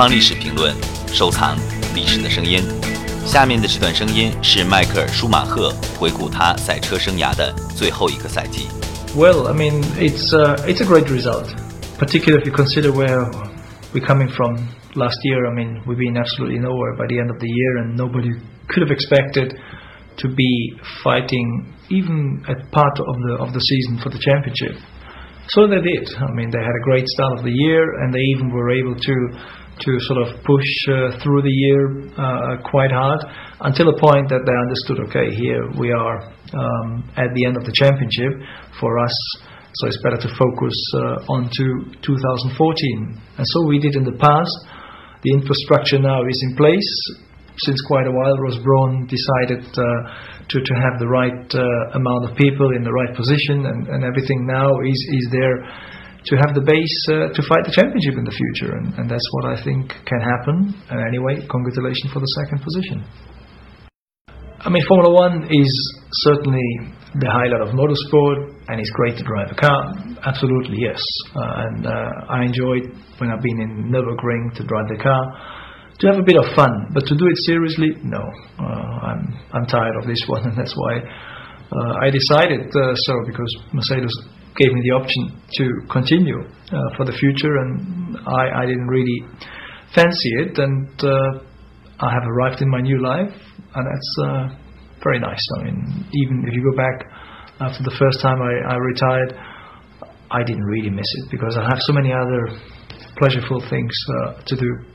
方历史评论，收藏历史的声音。下面的这段声音是迈克尔·舒马赫回顾他赛车生涯的最后一个赛季。Well, I mean, it's uh, it's a great result, particularly if you consider where we're coming from. Last year, I mean, we've been absolutely nowhere by the end of the year, and nobody could have expected to be fighting even a part of the of the season for the championship. So they did. I mean, they had a great start of the year, and they even were able to to sort of push uh, through the year uh, quite hard until a point that they understood. Okay, here we are um, at the end of the championship for us. So it's better to focus uh, on to 2014, and so we did in the past. The infrastructure now is in place since quite a while, Ross Brawn decided uh, to, to have the right uh, amount of people in the right position, and, and everything now is, is there to have the base uh, to fight the championship in the future, and, and that's what I think can happen. And anyway, congratulations for the second position. I mean, Formula One is certainly the highlight of motorsport, and it's great to drive a car. Absolutely, yes. Uh, and uh, I enjoyed when I've been in Nürburgring to drive the car to have a bit of fun, but to do it seriously, no. Uh, I'm I'm tired of this one, and that's why uh, I decided uh, so because Mercedes gave me the option to continue uh, for the future, and I, I didn't really fancy it, and uh, I have arrived in my new life, and that's uh, very nice. I mean, even if you go back after the first time I, I retired, I didn't really miss it because I have so many other pleasureful things to do.